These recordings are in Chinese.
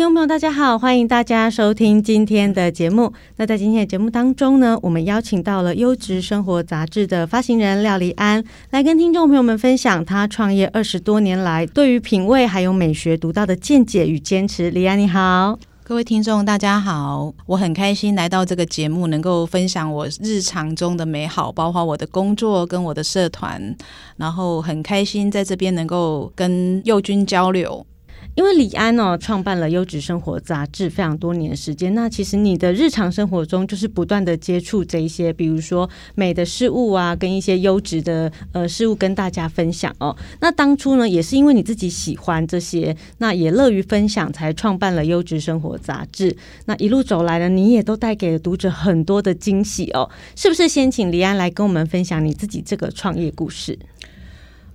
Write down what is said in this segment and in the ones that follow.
听众朋友，大家好，欢迎大家收听今天的节目。那在今天的节目当中呢，我们邀请到了《优质生活》杂志的发行人廖俐安，来跟听众朋友们分享他创业二十多年来对于品味还有美学独到的见解与坚持。俐安你好，各位听众大家好，我很开心来到这个节目，能够分享我日常中的美好，包括我的工作跟我的社团，然后很开心在这边能够跟佑君交流。因为李安哦，创办了《优质生活》杂志非常多年时间。那其实你的日常生活中就是不断的接触这一些，比如说美的事物啊，跟一些优质的呃事物跟大家分享哦。那当初呢，也是因为你自己喜欢这些，那也乐于分享，才创办了《优质生活》杂志。那一路走来呢，你也都带给了读者很多的惊喜哦。是不是先请李安来跟我们分享你自己这个创业故事？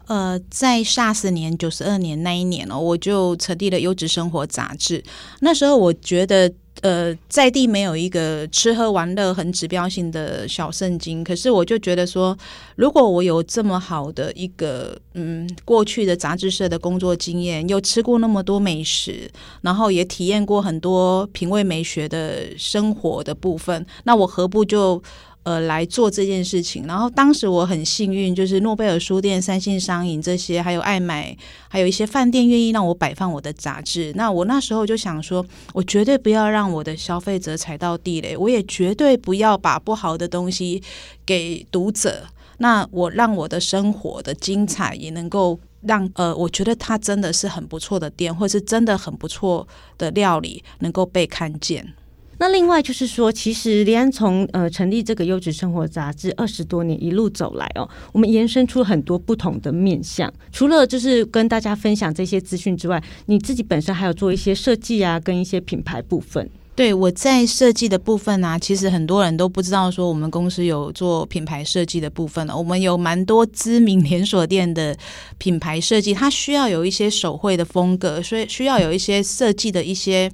呃，在 SARS 年九十二年那一年哦，我就成立了《优质生活》杂志。那时候我觉得，呃，在地没有一个吃喝玩乐很指标性的小圣经，可是我就觉得说，如果我有这么好的一个嗯过去的杂志社的工作经验，又吃过那么多美食，然后也体验过很多品味美学的生活的部分，那我何不就呃，来做这件事情。然后当时我很幸运，就是诺贝尔书店、三信商银这些，还有爱买，还有一些饭店愿意让我摆放我的杂志。那我那时候就想说，我绝对不要让我的消费者踩到地雷，我也绝对不要把不好的东西给读者。那我让我的生活的精彩也能够让呃，我觉得它真的是很不错的店，或是真的很不错的料理，能够被看见。那另外就是说，其实林安从呃成立这个优质生活杂志二十多年一路走来哦，我们延伸出很多不同的面向。除了就是跟大家分享这些资讯之外，你自己本身还有做一些设计啊，跟一些品牌部分。对，我在设计的部分呢、其实很多人都不知道说我们公司有做品牌设计的部分。我们有蛮多知名连锁店的品牌设计，它需要有一些手绘的风格，所以需要有一些设计的一些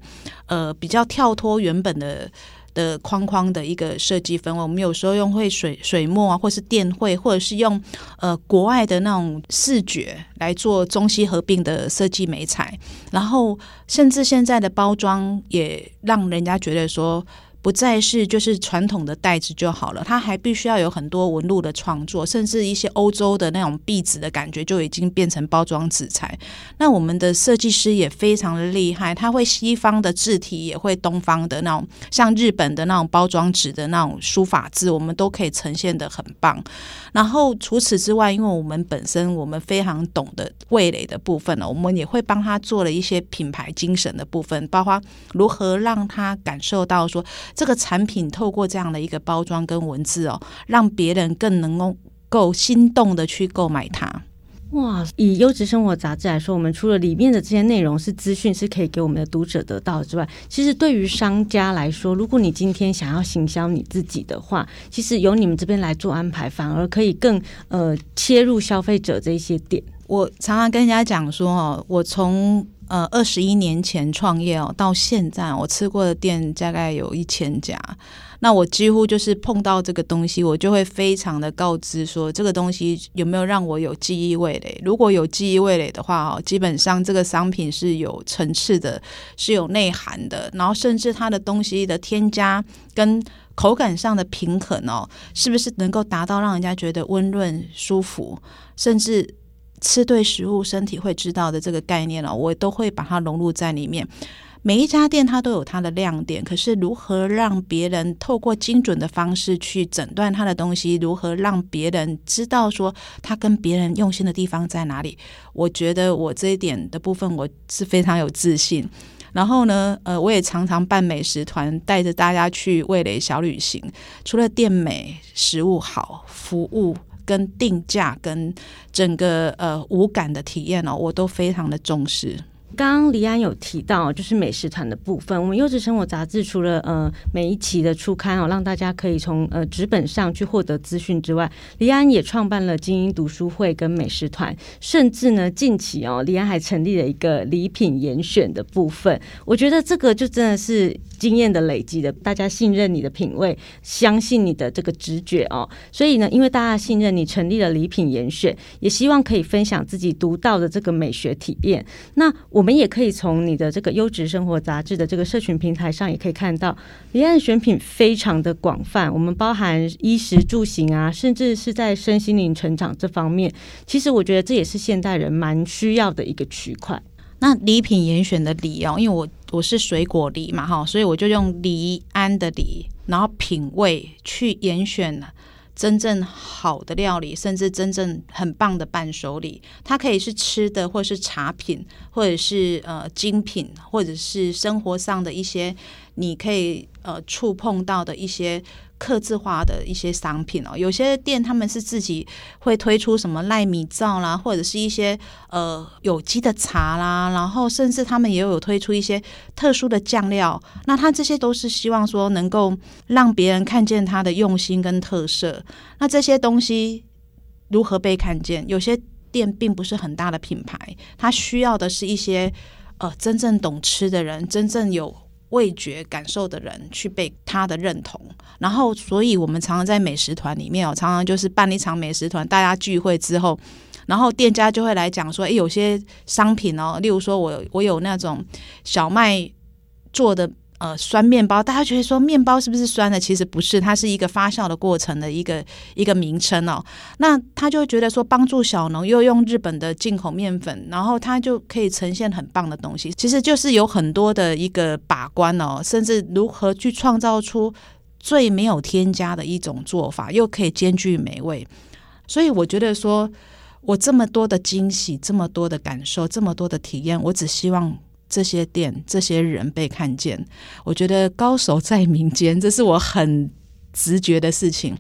呃比较跳脱原本的。的框框的一个设计氛围，我们有时候用会水水墨啊，或是电绘，或者是用呃国外的那种视觉来做中西合并的设计美彩，然后甚至现在的包装也让人家觉得说。不再是就是传统的袋子就好了，它还必须要有很多纹路的创作，甚至一些欧洲的那种壁纸的感觉就已经变成包装纸材。那我们的设计师也非常的厉害，他会西方的字体，也会东方的那种，像日本的那种包装纸的那种书法字，我们都可以呈现得很棒。然后除此之外，因为我们本身我们非常懂得味蕾的部分呢，我们也会帮他做了一些品牌精神的部分，包括如何让他感受到说。这个产品透过这样的一个包装跟文字哦，让别人更能够够心动的去购买它。哇！以优质生活杂志来说，我们除了里面的这些内容是资讯，是可以给我们的读者得到之外，其实对于商家来说，如果你今天想要行销你自己的话，其实由你们这边来做安排，反而可以更呃切入消费者这些点。我常常跟人家讲说哦，我从呃，二十一年前创业哦，到现在我吃过的店大概有一千家。那我几乎就是碰到这个东西，我就会非常的告知说，这个东西有没有让我有记忆味蕾。如果有记忆味蕾的话哦，基本上这个商品是有层次的，是有内涵的，然后甚至它的东西的添加跟口感上的平衡哦，是不是能够达到让人家觉得温润舒服，甚至。吃对食物，身体会知道的这个概念哦，我都会把它融入在里面。每一家店它都有它的亮点，可是如何让别人透过精准的方式去诊断它的东西，如何让别人知道说它跟别人用心的地方在哪里？我觉得我这一点的部分我是非常有自信。然后呢，呃，我也常常办美食团，带着大家去味蕾小旅行。除了店美、食物好、服务。跟定价跟整个呃无感的体验哦，我都非常的重视。刚刚黎安有提到，就是美食团的部分。我们优质生活杂志除了呃每一期的初刊哦，让大家可以从呃纸本上去获得资讯之外，李安也创办了精英读书会跟美食团，甚至呢近期哦，李安还成立了一个礼品严选的部分。我觉得这个就真的是经验的累积的，大家信任你的品味，相信你的这个直觉哦。所以呢，因为大家信任你，成立了礼品严选，也希望可以分享自己独到的这个美学体验。那我。我们也可以从你的这个优质生活杂志的这个社群平台上，也可以看到，离岸选品非常的广泛。我们包含衣食住行啊，甚至是在身心灵成长这方面。其实我觉得这也是现代人蛮需要的一个区块。那礼品严选的礼哦，因为我我是水果梨嘛哈，所以我就用黎安的黎，然后品味去严选了。真正好的料理，甚至真正很棒的伴手礼，它可以是吃的，或是茶品，或者是呃精品，或者是生活上的一些你可以呃触碰到的一些。客制化的一些商品哦，有些店他们是自己会推出什么赖米皂啦，或者是一些呃有机的茶啦，然后甚至他们也有推出一些特殊的酱料。那他这些都是希望说能够让别人看见他的用心跟特色。那这些东西如何被看见？有些店并不是很大的品牌，他需要的是一些呃真正懂吃的人，真正有。味觉感受的人去被他的认同，然后，所以我们常常在美食团里面哦，常常就是办一场美食团，大家聚会之后，然后店家就会来讲说，诶，有些商品哦，例如说我我有那种小麦做的。呃，酸面包，大家觉得说面包是不是酸的？其实不是，它是一个发酵的过程的一个一个名称哦。那他就觉得说，帮助小农又用日本的进口面粉，然后它就可以呈现很棒的东西。其实就是有很多的一个把关哦，甚至如何去创造出最没有添加的一种做法，又可以兼具美味。所以我觉得说，我这么多的惊喜，这么多的感受，这么多的体验，我只希望。这些店、这些人被看见，我觉得高手在民间，这是我很直觉的事情。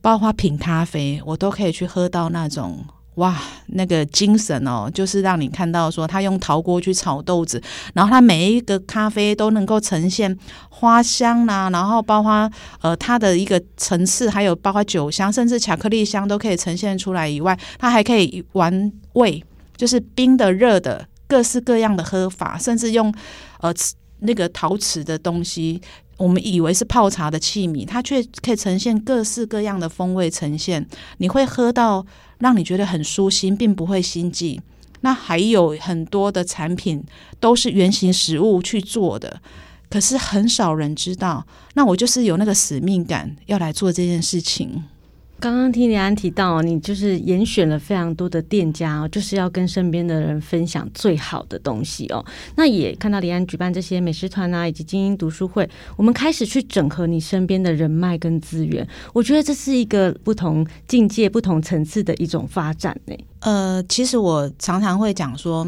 包括品咖啡，我都可以去喝到那种哇，那个精神哦，就是让你看到说他用陶锅去炒豆子，然后他每一个咖啡都能够呈现花香呐、然后包括呃它的一个层次，还有包括酒香，甚至巧克力香都可以呈现出来以外，它还可以玩味，就是冰的、热的。各式各样的喝法，甚至用呃那个陶瓷的东西，我们以为是泡茶的器皿，它却可以呈现各式各样的风味呈现。你会喝到让你觉得很舒心，并不会心悸。那还有很多的产品都是原型食物去做的，可是很少人知道。那我就是有那个使命感，要来做这件事情。刚刚听李安提到，你就是严选了非常多的店家哦，就是要跟身边的人分享最好的东西哦。那也看到李安举办这些美食团啊，以及精英读书会，我们开始去整合你身边的人脉跟资源。我觉得这是一个不同境界、不同层次的一种发展呢。呃，其实我常常会讲说，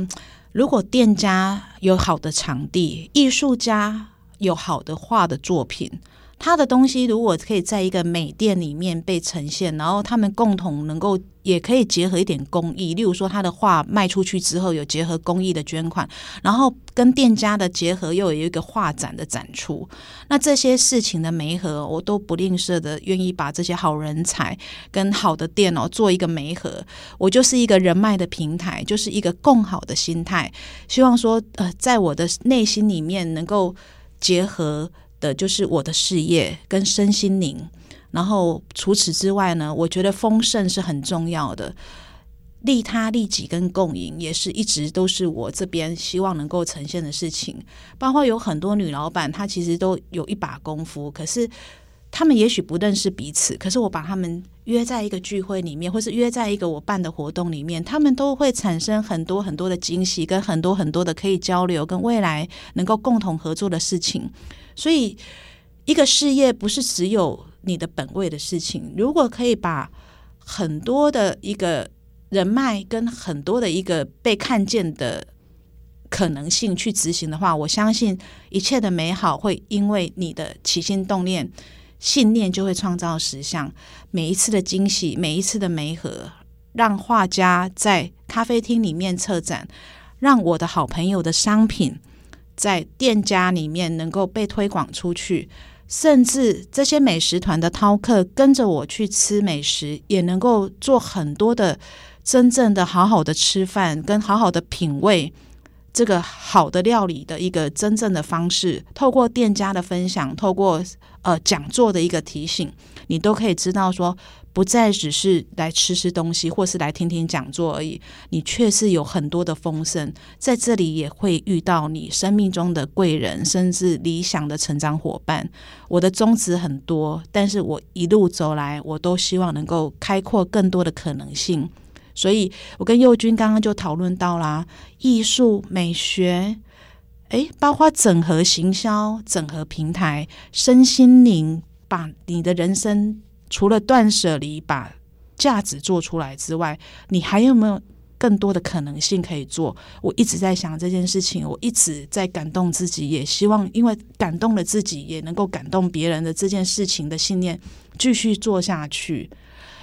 如果店家有好的场地，艺术家有好的画的作品。他的东西如果可以在一个美店里面被呈现，然后他们共同能够也可以结合一点公益，例如说他的画卖出去之后有结合公益的捐款，然后跟店家的结合又有一个画展的展出，那这些事情的媒合我都不吝啬的愿意把这些好人才跟好的店哦做一个媒合，我就是一个人脉的平台，就是一个共好的心态，希望说呃在我的内心里面能够结合。的就是我的事业跟身心灵，然后除此之外呢，我觉得丰盛是很重要的，利他利己跟共赢也是一直都是我这边希望能够呈现的事情。包括有很多女老板，她其实都有一把功夫，可是他们也许不认识彼此，可是我把他们约在一个聚会里面，或是约在一个我办的活动里面，他们都会产生很多很多的惊喜，跟很多很多的可以交流，跟未来能够共同合作的事情。所以，一个事业不是只有你的本位的事情。如果可以把很多的一个人脉跟很多的一个被看见的可能性去执行的话，我相信一切的美好会因为你的起心动念、信念就会创造实相。每一次的惊喜，每一次的媒合，让画家在咖啡厅里面策展，让我的好朋友的商品在店家里面能够被推广出去，甚至这些美食团的饕客跟着我去吃美食，也能够做很多的真正的好好的吃饭，跟好好的品味。这个好的料理的一个真正的方式，透过店家的分享，透过呃讲座的一个提醒，你都可以知道说，不再只是来吃吃东西，或是来听听讲座而已。你确实有很多的丰盛，在这里也会遇到你生命中的贵人，甚至理想的成长伙伴。我的宗旨很多，但是我一路走来，我都希望能够开阔更多的可能性。所以，我跟佑君刚刚就讨论到啦，艺术美学，诶，包括整合行销、整合平台、身心灵，把你的人生除了断舍离，把价值做出来之外，你还有没有更多的可能性可以做？我一直在想这件事情，我一直在感动自己，也希望因为感动了自己，也能够感动别人的这件事情的信念，继续做下去。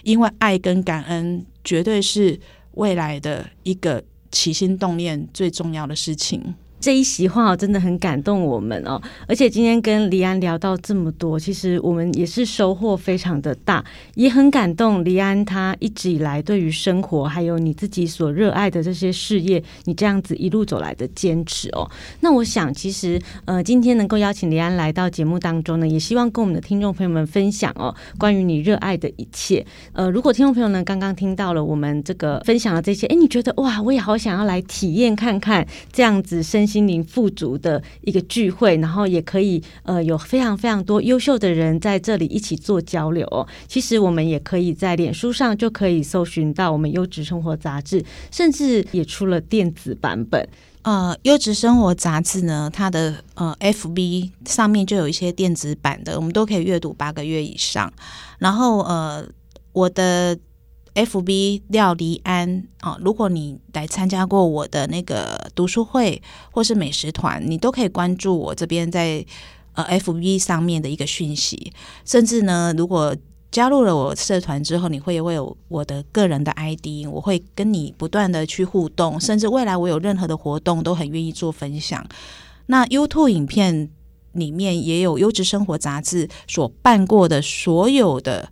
因为爱跟感恩绝对是未来的一个起心动念最重要的事情。这一席话真的很感动我们哦，而且今天跟黎安聊到这么多，其实我们也是收获非常的大，也很感动。黎安他一直以来对于生活，还有你自己所热爱的这些事业，你这样子一路走来的坚持哦。那我想，其实呃，今天能够邀请黎安来到节目当中呢，也希望跟我们的听众朋友们分享哦，关于你热爱的一切。呃，如果听众朋友呢刚刚听到了我们这个分享的这些，哎，你觉得哇，我也好想要来体验看看这样子身心心灵富足的一个聚会，然后也可以呃有非常非常多优秀的人在这里一起做交流。其实我们也可以在脸书上就可以搜寻到我们优质生活杂志，甚至也出了电子版本。呃，优质生活杂志呢，它的呃 FB 上面就有一些电子版的，我们都可以阅读八个月以上。然后呃，我的。FB 廖黎安啊，如果你来参加过我的那个读书会或是美食团，你都可以关注我这边在呃 FB 上面的一个讯息。甚至呢，如果加入了我社团之后，你会会有我的个人的 ID，我会跟你不断的去互动，甚至未来我有任何的活动都很愿意做分享。那 YouTube 影片里面也有优质生活杂志所办过的所有的。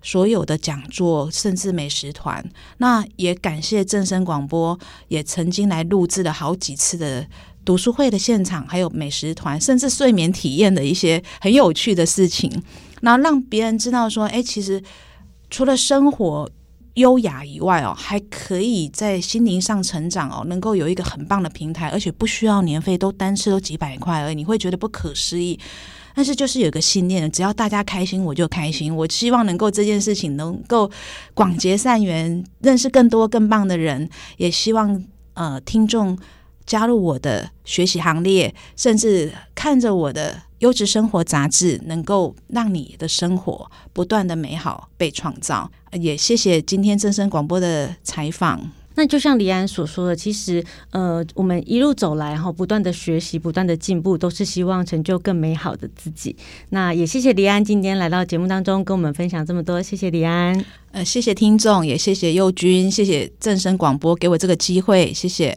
所有的讲座，甚至美食团，那也感谢正声广播，也曾经来录制了好几次的读书会的现场，还有美食团，甚至睡眠体验的一些很有趣的事情，那让别人知道说，哎，其实除了生活优雅以外哦，还可以在心灵上成长哦，能够有一个很棒的平台，而且不需要年费，都单次都几百块而已，你会觉得不可思议。但是就是有个信念，只要大家开心，我就开心。我希望能够这件事情能够广结善缘，认识更多更棒的人。也希望呃听众加入我的学习行列，甚至看着我的优质生活杂志，能够让你的生活不断的美好被创造。也谢谢今天正声广播的采访。那就像李安所说的，其实呃，我们一路走来哈，不断的学习，不断的进步，都是希望成就更美好的自己。那也谢谢李安今天来到节目当中跟我们分享这么多，谢谢李安。呃，谢谢听众，也谢谢佑君，谢谢正声广播给我这个机会，谢谢。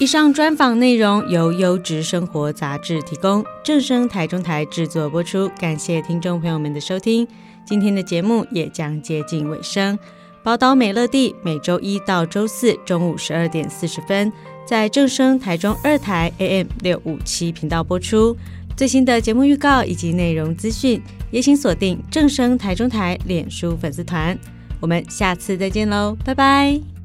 以上专访内容由优质生活杂志提供，正声台中台制作播出。感谢听众朋友们的收听，今天的节目也将接近尾声。宝岛美乐地每周一到周四中午十二点四十分，在正声台中二台 AM 六五七频道播出。最新的节目预告以及内容资讯，也请锁定正声台中台脸书粉丝团。我们下次再见喽，拜拜。